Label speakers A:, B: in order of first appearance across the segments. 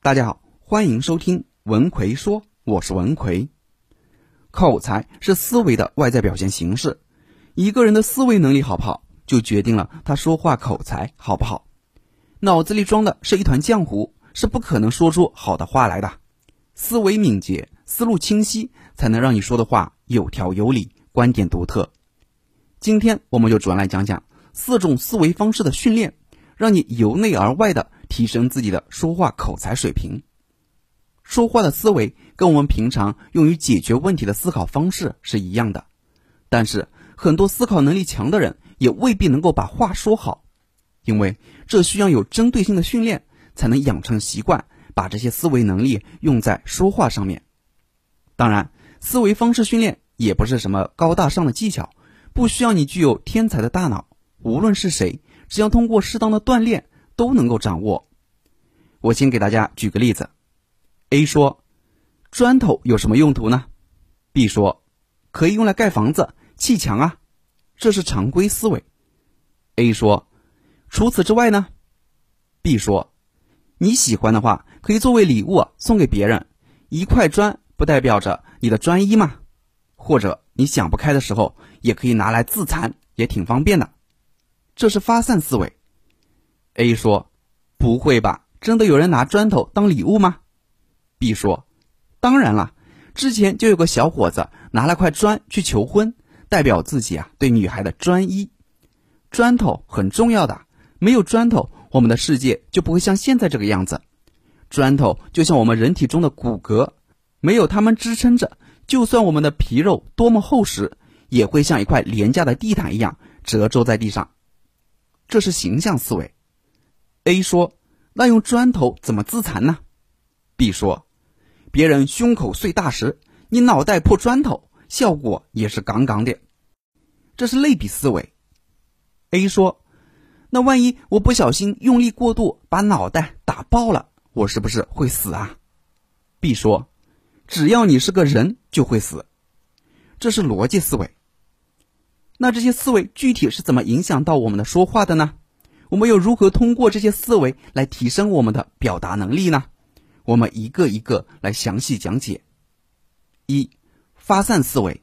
A: 大家好，欢迎收听文奎说，我是文奎。口才是思维的外在表现形式，一个人的思维能力好不好，就决定了他说话口才好不好。脑子里装的是一团浆糊，是不可能说出好的话来的。思维敏捷、思路清晰，才能让你说的话有条有理、观点独特。今天我们就主要来讲讲四种思维方式的训练，让你由内而外的提升自己的说话口才水平。说话的思维跟我们平常用于解决问题的思考方式是一样的，但是很多思考能力强的人也未必能够把话说好，因为这需要有针对性的训练，才能养成习惯，把这些思维能力用在说话上面。当然，思维方式训练也不是什么高大上的技巧。不需要你具有天才的大脑，无论是谁，只要通过适当的锻炼，都能够掌握。我先给大家举个例子：A 说，砖头有什么用途呢？B 说，可以用来盖房子、砌墙啊，这是常规思维。A 说，除此之外呢？B 说，你喜欢的话，可以作为礼物送给别人。一块砖不代表着你的专一吗？或者你想不开的时候。也可以拿来自残，也挺方便的。这是发散思维。A 说：“不会吧，真的有人拿砖头当礼物吗？”B 说：“当然了，之前就有个小伙子拿了块砖去求婚，代表自己啊对女孩的专一。砖头很重要的，没有砖头，我们的世界就不会像现在这个样子。砖头就像我们人体中的骨骼，没有它们支撑着，就算我们的皮肉多么厚实。”也会像一块廉价的地毯一样褶皱在地上，这是形象思维。A 说：“那用砖头怎么自残呢？”B 说：“别人胸口碎大石，你脑袋破砖头，效果也是杠杠的。”这是类比思维。A 说：“那万一我不小心用力过度把脑袋打爆了，我是不是会死啊？”B 说：“只要你是个人，就会死。”这是逻辑思维。那这些思维具体是怎么影响到我们的说话的呢？我们又如何通过这些思维来提升我们的表达能力呢？我们一个一个来详细讲解。一、发散思维。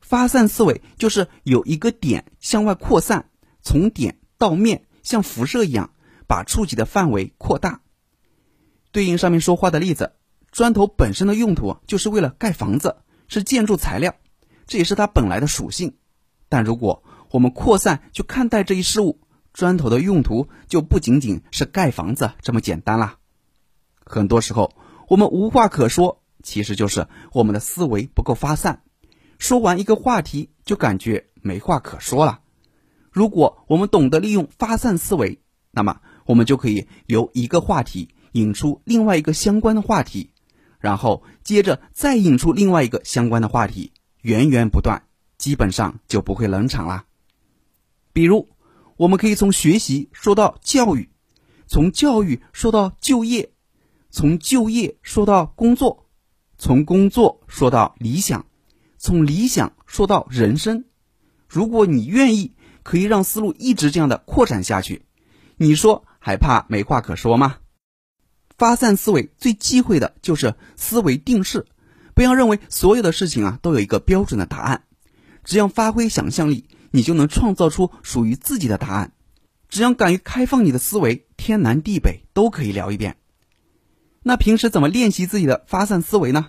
A: 发散思维就是有一个点向外扩散，从点到面，像辐射一样，把触及的范围扩大。对应上面说话的例子，砖头本身的用途就是为了盖房子，是建筑材料，这也是它本来的属性。但如果我们扩散去看待这一事物，砖头的用途就不仅仅是盖房子这么简单啦。很多时候我们无话可说，其实就是我们的思维不够发散。说完一个话题就感觉没话可说了。如果我们懂得利用发散思维，那么我们就可以由一个话题引出另外一个相关的话题，然后接着再引出另外一个相关的话题，源源不断。基本上就不会冷场啦。比如，我们可以从学习说到教育，从教育说到就业，从就业说到工作，从工作说到理想，从理想说到人生。如果你愿意，可以让思路一直这样的扩展下去。你说还怕没话可说吗？发散思维最忌讳的就是思维定式，不要认为所有的事情啊都有一个标准的答案。只要发挥想象力，你就能创造出属于自己的答案。只要敢于开放你的思维，天南地北都可以聊一遍。那平时怎么练习自己的发散思维呢？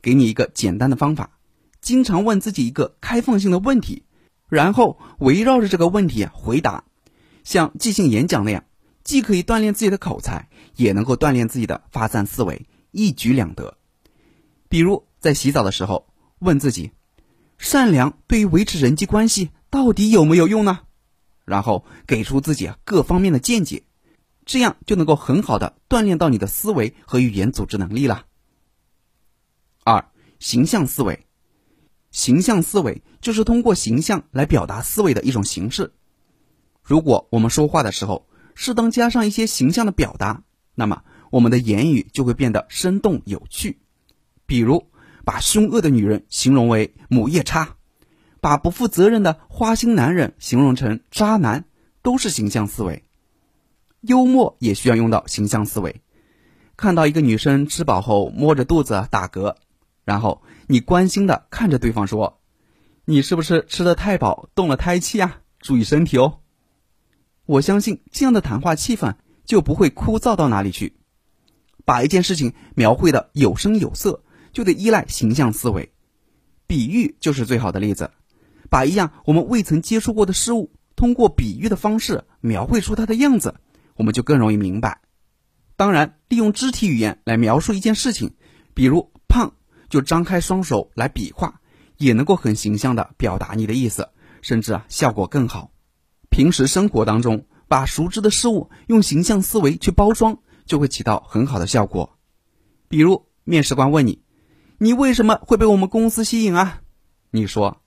A: 给你一个简单的方法：经常问自己一个开放性的问题，然后围绕着这个问题回答，像即兴演讲那样，既可以锻炼自己的口才，也能够锻炼自己的发散思维，一举两得。比如在洗澡的时候，问自己。善良对于维持人际关系到底有没有用呢？然后给出自己各方面的见解，这样就能够很好的锻炼到你的思维和语言组织能力了。二、形象思维，形象思维就是通过形象来表达思维的一种形式。如果我们说话的时候适当加上一些形象的表达，那么我们的言语就会变得生动有趣。比如。把凶恶的女人形容为母夜叉，把不负责任的花心男人形容成渣男，都是形象思维。幽默也需要用到形象思维，看到一个女生吃饱后摸着肚子打嗝，然后你关心的看着对方说：“你是不是吃的太饱，动了胎气啊？注意身体哦。”我相信这样的谈话气氛就不会枯燥到哪里去。把一件事情描绘的有声有色，就得依赖形象思维。比喻就是最好的例子。把一样我们未曾接触过的事物，通过比喻的方式描绘出它的样子，我们就更容易明白。当然，利用肢体语言来描述一件事情，比如胖，就张开双手来比划，也能够很形象的表达你的意思，甚至啊效果更好。平时生活当中，把熟知的事物用形象思维去包装，就会起到很好的效果。比如面试官问你：“你为什么会被我们公司吸引啊？”你说。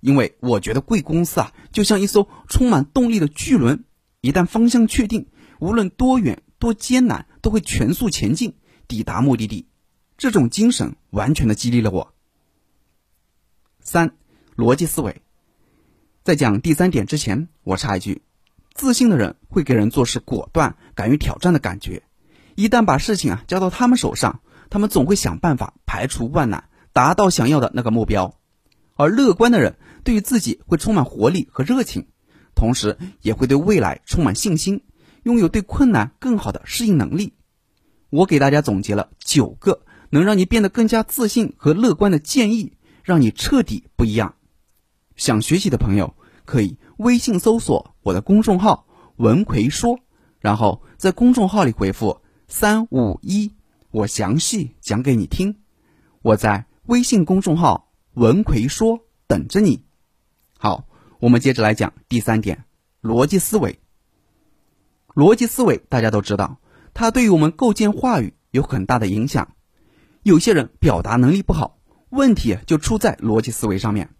A: 因为我觉得贵公司啊，就像一艘充满动力的巨轮，一旦方向确定，无论多远多艰难，都会全速前进，抵达目的地。这种精神完全的激励了我。三，逻辑思维。在讲第三点之前，我插一句：自信的人会给人做事果断、敢于挑战的感觉。一旦把事情啊交到他们手上，他们总会想办法排除万难，达到想要的那个目标。而乐观的人。对于自己会充满活力和热情，同时也会对未来充满信心，拥有对困难更好的适应能力。我给大家总结了九个能让你变得更加自信和乐观的建议，让你彻底不一样。想学习的朋友可以微信搜索我的公众号“文奎说”，然后在公众号里回复“三五一”，我详细讲给你听。我在微信公众号“文奎说”等着你。好，我们接着来讲第三点，逻辑思维。逻辑思维大家都知道，它对于我们构建话语有很大的影响。有些人表达能力不好，问题就出在逻辑思维上面。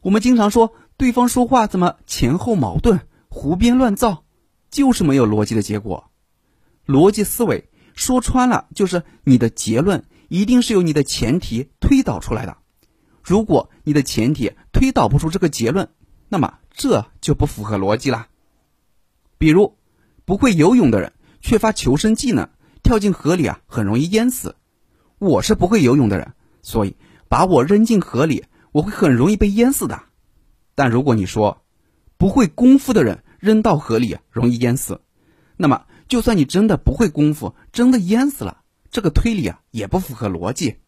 A: 我们经常说对方说话怎么前后矛盾、胡编乱造，就是没有逻辑的结果。逻辑思维说穿了，就是你的结论一定是由你的前提推导出来的。如果你的前提推导不出这个结论，那么这就不符合逻辑了。比如，不会游泳的人缺乏求生技能，跳进河里啊很容易淹死。我是不会游泳的人，所以把我扔进河里，我会很容易被淹死的。但如果你说不会功夫的人扔到河里容易淹死，那么就算你真的不会功夫，真的淹死了，这个推理啊也不符合逻辑，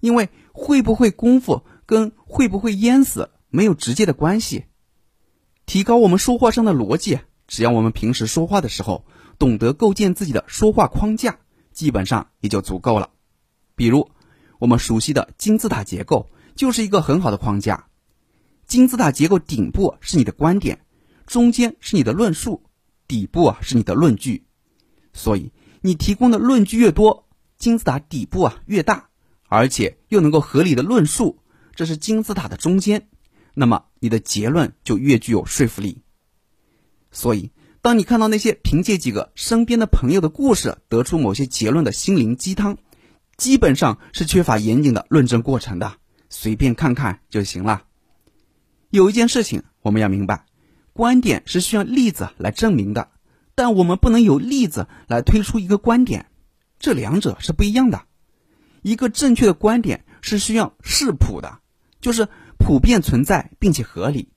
A: 因为会不会功夫。跟会不会淹死没有直接的关系。提高我们说话上的逻辑，只要我们平时说话的时候懂得构建自己的说话框架，基本上也就足够了。比如我们熟悉的金字塔结构就是一个很好的框架。金字塔结构顶部是你的观点，中间是你的论述，底部啊是你的论据。所以你提供的论据越多，金字塔底部啊越大，而且又能够合理的论述。这是金字塔的中间，那么你的结论就越具有说服力。所以，当你看到那些凭借几个身边的朋友的故事得出某些结论的心灵鸡汤，基本上是缺乏严谨的论证过程的，随便看看就行了。有一件事情我们要明白，观点是需要例子来证明的，但我们不能有例子来推出一个观点，这两者是不一样的。一个正确的观点是需要视谱的。就是普遍存在并且合理，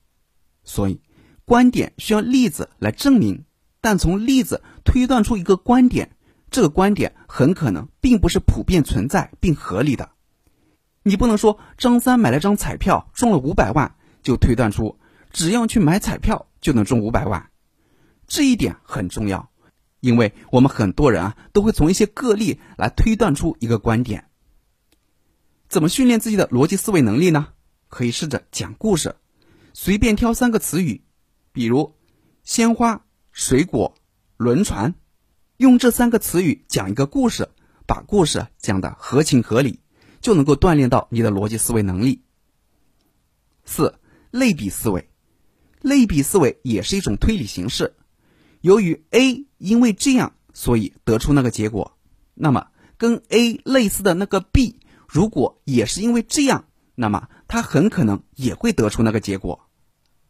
A: 所以观点需要例子来证明。但从例子推断出一个观点，这个观点很可能并不是普遍存在并合理的。你不能说张三买了张彩票中了五百万，就推断出只要去买彩票就能中五百万。这一点很重要，因为我们很多人啊都会从一些个例来推断出一个观点。怎么训练自己的逻辑思维能力呢？可以试着讲故事，随便挑三个词语，比如鲜花、水果、轮船，用这三个词语讲一个故事，把故事讲得合情合理，就能够锻炼到你的逻辑思维能力。四、类比思维，类比思维也是一种推理形式。由于 A 因为这样，所以得出那个结果，那么跟 A 类似的那个 B。如果也是因为这样，那么他很可能也会得出那个结果，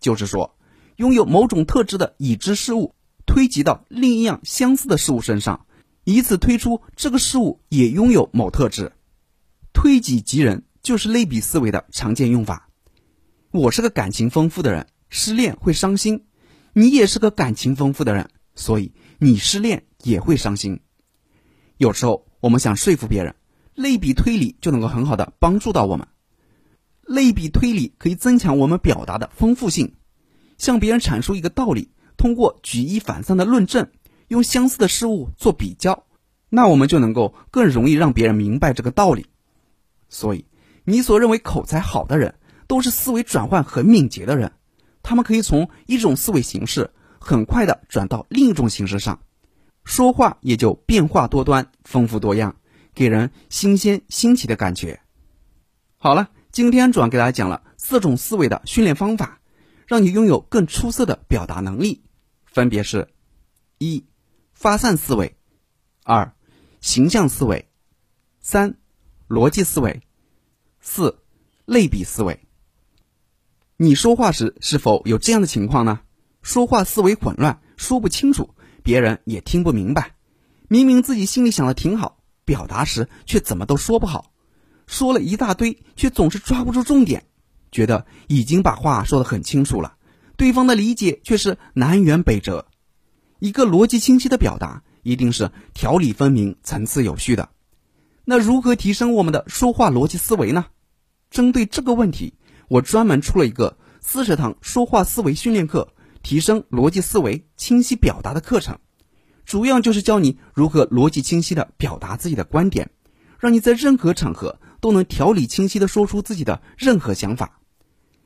A: 就是说，拥有某种特质的已知事物推及到另一样相似的事物身上，以此推出这个事物也拥有某特质。推己及人就是类比思维的常见用法。我是个感情丰富的人，失恋会伤心；你也是个感情丰富的人，所以你失恋也会伤心。有时候我们想说服别人，类比推理就能够很好的帮助到我们。类比推理可以增强我们表达的丰富性，向别人阐述一个道理，通过举一反三的论证，用相似的事物做比较，那我们就能够更容易让别人明白这个道理。所以，你所认为口才好的人，都是思维转换很敏捷的人，他们可以从一种思维形式很快的转到另一种形式上，说话也就变化多端、丰富多样，给人新鲜新奇的感觉。好了。今天主要给大家讲了四种思维的训练方法，让你拥有更出色的表达能力，分别是：一、发散思维；二、形象思维；三、逻辑思维；四、类比思维。你说话时是否有这样的情况呢？说话思维混乱，说不清楚，别人也听不明白。明明自己心里想的挺好，表达时却怎么都说不好。说了一大堆，却总是抓不住重点，觉得已经把话说得很清楚了，对方的理解却是南辕北辙。一个逻辑清晰的表达，一定是条理分明、层次有序的。那如何提升我们的说话逻辑思维呢？针对这个问题，我专门出了一个四十堂说话思维训练课，提升逻辑思维、清晰表达的课程，主要就是教你如何逻辑清晰的表达自己的观点，让你在任何场合。都能条理清晰的说出自己的任何想法。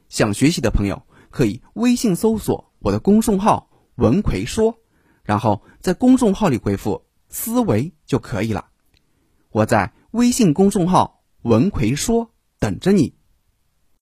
A: 想学习的朋友可以微信搜索我的公众号“文奎说”，然后在公众号里回复“思维”就可以了。我在微信公众号“文奎说”等着你。